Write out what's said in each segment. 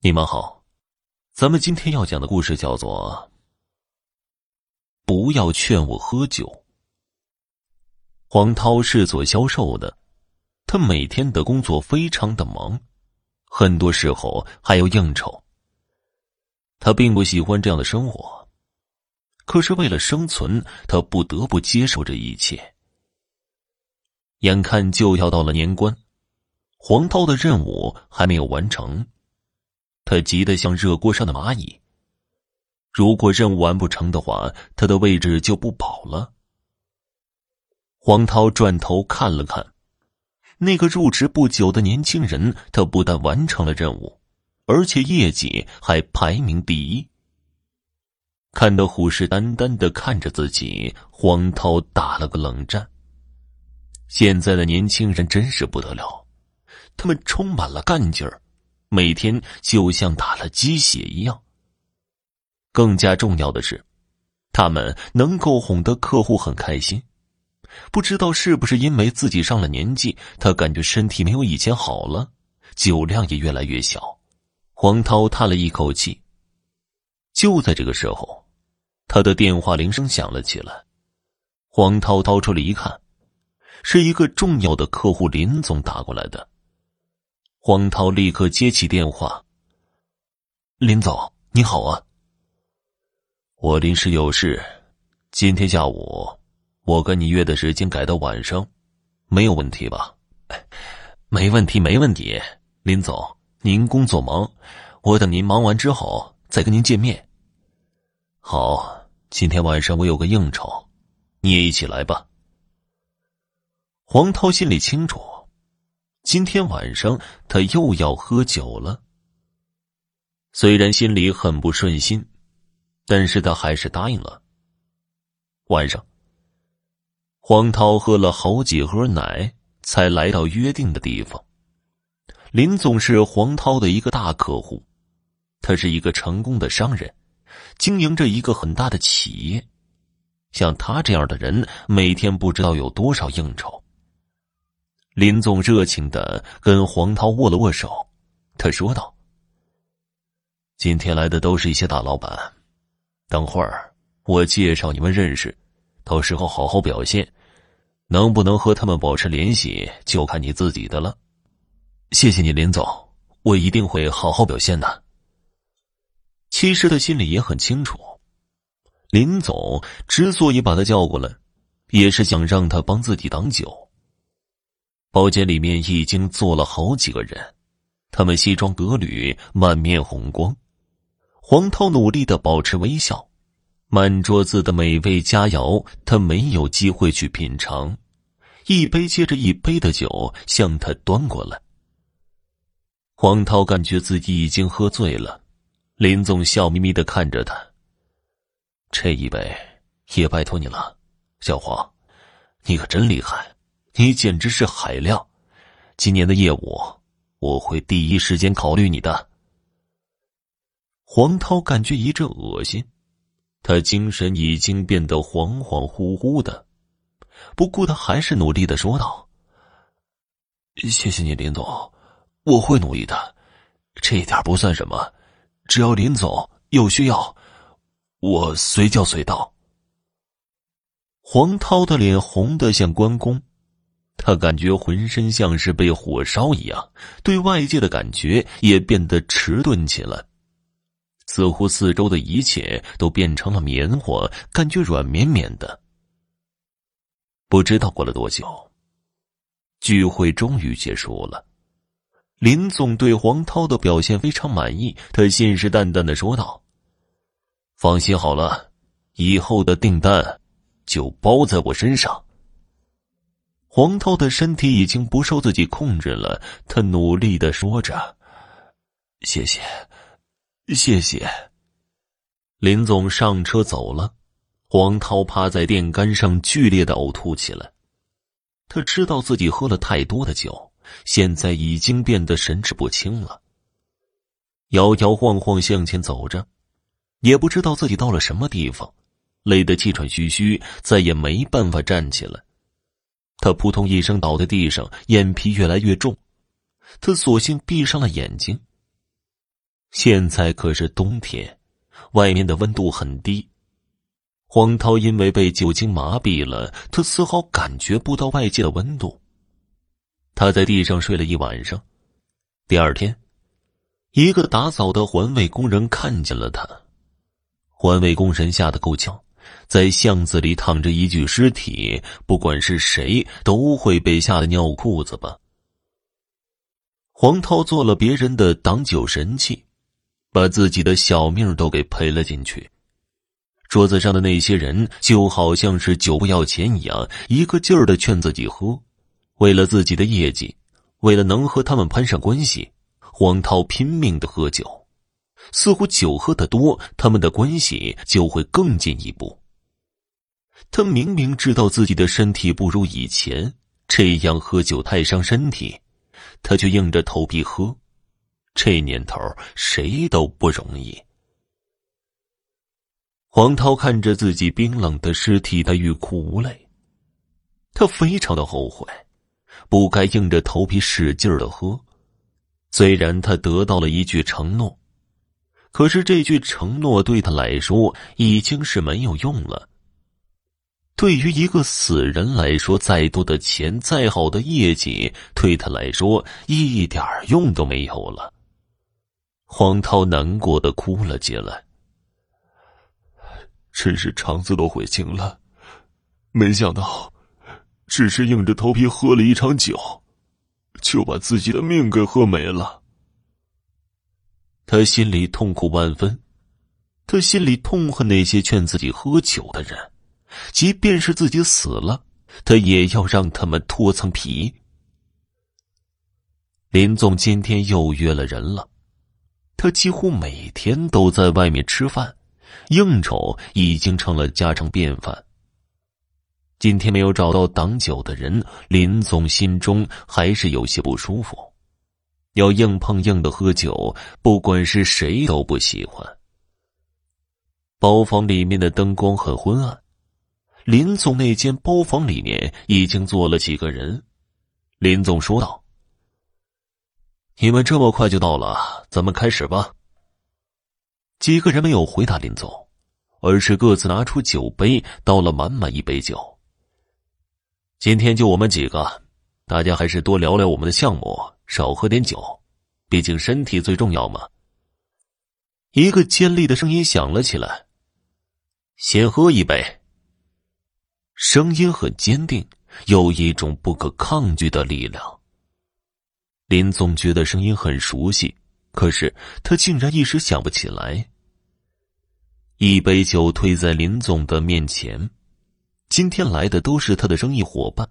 你们好，咱们今天要讲的故事叫做“不要劝我喝酒”。黄涛是做销售的，他每天的工作非常的忙，很多时候还要应酬。他并不喜欢这样的生活，可是为了生存，他不得不接受这一切。眼看就要到了年关，黄涛的任务还没有完成。他急得像热锅上的蚂蚁。如果任务完不成的话，他的位置就不保了。黄涛转头看了看，那个入职不久的年轻人，他不但完成了任务，而且业绩还排名第一。看到虎视眈眈的看着自己，黄涛打了个冷战。现在的年轻人真是不得了，他们充满了干劲儿。每天就像打了鸡血一样。更加重要的是，他们能够哄得客户很开心。不知道是不是因为自己上了年纪，他感觉身体没有以前好了，酒量也越来越小。黄涛叹了一口气。就在这个时候，他的电话铃声响了起来。黄涛掏出来一看，是一个重要的客户林总打过来的。黄涛立刻接起电话。林总，你好啊。我临时有事，今天下午我跟你约的时间改到晚上，没有问题吧？没问题，没问题。林总，您工作忙，我等您忙完之后再跟您见面。好，今天晚上我有个应酬，你也一起来吧。黄涛心里清楚。今天晚上他又要喝酒了。虽然心里很不顺心，但是他还是答应了。晚上，黄涛喝了好几盒奶，才来到约定的地方。林总是黄涛的一个大客户，他是一个成功的商人，经营着一个很大的企业。像他这样的人，每天不知道有多少应酬。林总热情的跟黄涛握了握手，他说道：“今天来的都是一些大老板，等会儿我介绍你们认识，到时候好好表现，能不能和他们保持联系，就看你自己的了。”谢谢你，林总，我一定会好好表现的。其实他心里也很清楚，林总之所以把他叫过来，也是想让他帮自己挡酒。包间里面已经坐了好几个人，他们西装革履，满面红光。黄涛努力的保持微笑，满桌子的美味佳肴，他没有机会去品尝，一杯接着一杯的酒向他端过来。黄涛感觉自己已经喝醉了，林总笑眯眯的看着他：“这一杯也拜托你了，小黄，你可真厉害。”你简直是海量，今年的业务我会第一时间考虑你的。黄涛感觉一阵恶心，他精神已经变得恍恍惚惚的，不过他还是努力的说道：“谢谢你，林总，我会努力的，这一点不算什么，只要林总有需要，我随叫随到。”黄涛的脸红的像关公。他感觉浑身像是被火烧一样，对外界的感觉也变得迟钝起来，似乎四周的一切都变成了棉花，感觉软绵绵的。不知道过了多久，聚会终于结束了。林总对黄涛的表现非常满意，他信誓旦旦的说道：“放心好了，以后的订单就包在我身上。”黄涛的身体已经不受自己控制了，他努力的说着：“谢谢，谢谢。”林总上车走了，黄涛趴在电杆上剧烈的呕吐起来。他知道自己喝了太多的酒，现在已经变得神志不清了。摇摇晃晃向前走着，也不知道自己到了什么地方，累得气喘吁吁，再也没办法站起来。他扑通一声倒在地上，眼皮越来越重。他索性闭上了眼睛。现在可是冬天，外面的温度很低。黄涛因为被酒精麻痹了，他丝毫感觉不到外界的温度。他在地上睡了一晚上。第二天，一个打扫的环卫工人看见了他。环卫工人吓得够呛，在巷子里躺着一具尸体，不管是谁都会被吓得尿裤子吧。黄涛做了别人的挡酒神器，把自己的小命都给赔了进去。桌子上的那些人就好像是酒不要钱一样，一个劲儿的劝自己喝。为了自己的业绩，为了能和他们攀上关系，黄涛拼命的喝酒。似乎酒喝的多，他们的关系就会更进一步。他明明知道自己的身体不如以前，这样喝酒太伤身体，他却硬着头皮喝。这年头，谁都不容易。黄涛看着自己冰冷的尸体，他欲哭无泪。他非常的后悔，不该硬着头皮使劲的喝。虽然他得到了一句承诺，可是这句承诺对他来说已经是没有用了。对于一个死人来说，再多的钱，再好的业绩，对他来说一点用都没有了。黄涛难过的哭了起来。真是肠子都悔青了，没想到，只是硬着头皮喝了一场酒，就把自己的命给喝没了。他心里痛苦万分，他心里痛恨那些劝自己喝酒的人，即便是自己死了，他也要让他们脱层皮。林总今天又约了人了，他几乎每天都在外面吃饭。应酬已经成了家常便饭。今天没有找到挡酒的人，林总心中还是有些不舒服。要硬碰硬的喝酒，不管是谁都不喜欢。包房里面的灯光很昏暗，林总那间包房里面已经坐了几个人。林总说道：“你们这么快就到了，咱们开始吧。”几个人没有回答林总，而是各自拿出酒杯，倒了满满一杯酒。今天就我们几个，大家还是多聊聊我们的项目，少喝点酒，毕竟身体最重要嘛。一个尖利的声音响了起来：“先喝一杯。”声音很坚定，有一种不可抗拒的力量。林总觉得声音很熟悉。可是他竟然一时想不起来。一杯酒推在林总的面前，今天来的都是他的生意伙伴，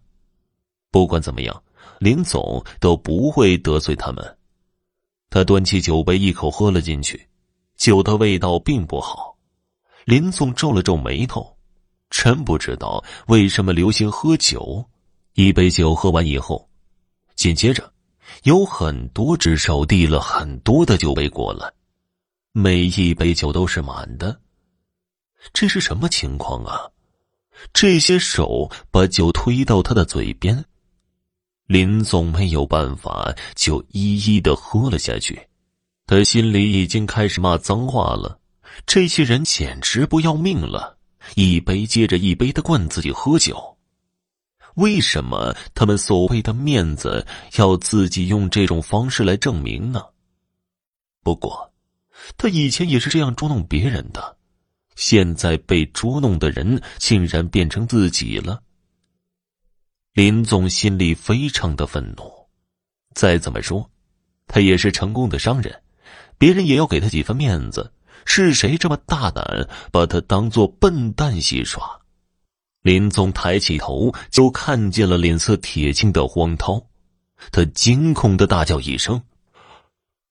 不管怎么样，林总都不会得罪他们。他端起酒杯一口喝了进去，酒的味道并不好。林总皱了皱眉头，真不知道为什么流行喝酒。一杯酒喝完以后，紧接着。有很多只手递了很多的酒杯过来，每一杯酒都是满的。这是什么情况啊？这些手把酒推到他的嘴边，林总没有办法，就一一的喝了下去。他心里已经开始骂脏话了。这些人简直不要命了，一杯接着一杯的灌自己喝酒。为什么他们所谓的面子要自己用这种方式来证明呢？不过，他以前也是这样捉弄别人的，现在被捉弄的人竟然变成自己了。林总心里非常的愤怒。再怎么说，他也是成功的商人，别人也要给他几分面子。是谁这么大胆，把他当做笨蛋戏耍？林总抬起头，就看见了脸色铁青的黄涛。他惊恐的大叫一声：“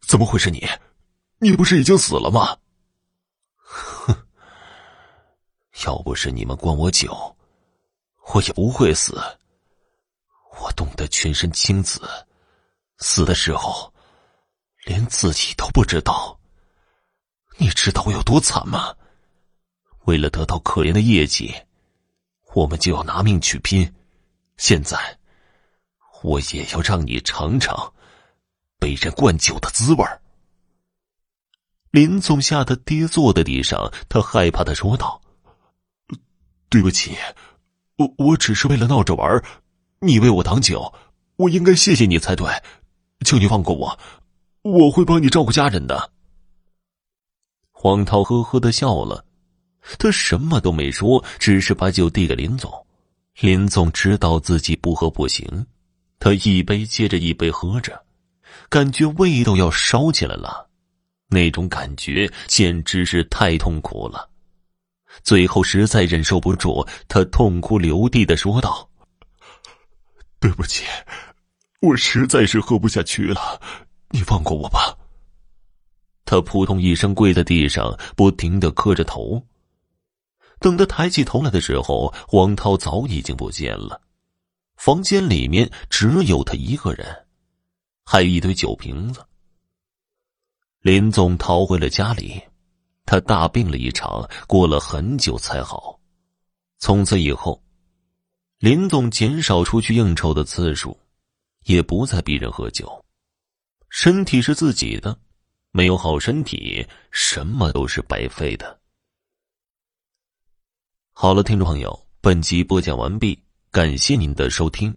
怎么会是你？你不是已经死了吗？”哼！要不是你们灌我酒，我也不会死。我冻得全身青紫，死的时候连自己都不知道。你知道我有多惨吗？为了得到可怜的业绩。我们就要拿命去拼，现在我也要让你尝尝被人灌酒的滋味林总吓得跌坐在地上，他害怕的说道：“对不起，我我只是为了闹着玩，你为我挡酒，我应该谢谢你才对，求你放过我，我会帮你照顾家人的。”黄涛呵呵的笑了，他什么都没说，只是把酒递给林总。林总知道自己不喝不行，他一杯接着一杯喝着，感觉胃都要烧起来了。那种感觉简直是太痛苦了，最后实在忍受不住，他痛哭流涕的说道：“对不起，我实在是喝不下去了，你放过我吧。”他扑通一声跪在地上，不停的磕着头。等他抬起头来的时候，黄涛早已经不见了，房间里面只有他一个人，还有一堆酒瓶子。林总逃回了家里，他大病了一场，过了很久才好。从此以后，林总减少出去应酬的次数，也不再逼人喝酒。身体是自己的，没有好身体，什么都是白费的。好了，听众朋友，本集播讲完毕，感谢您的收听。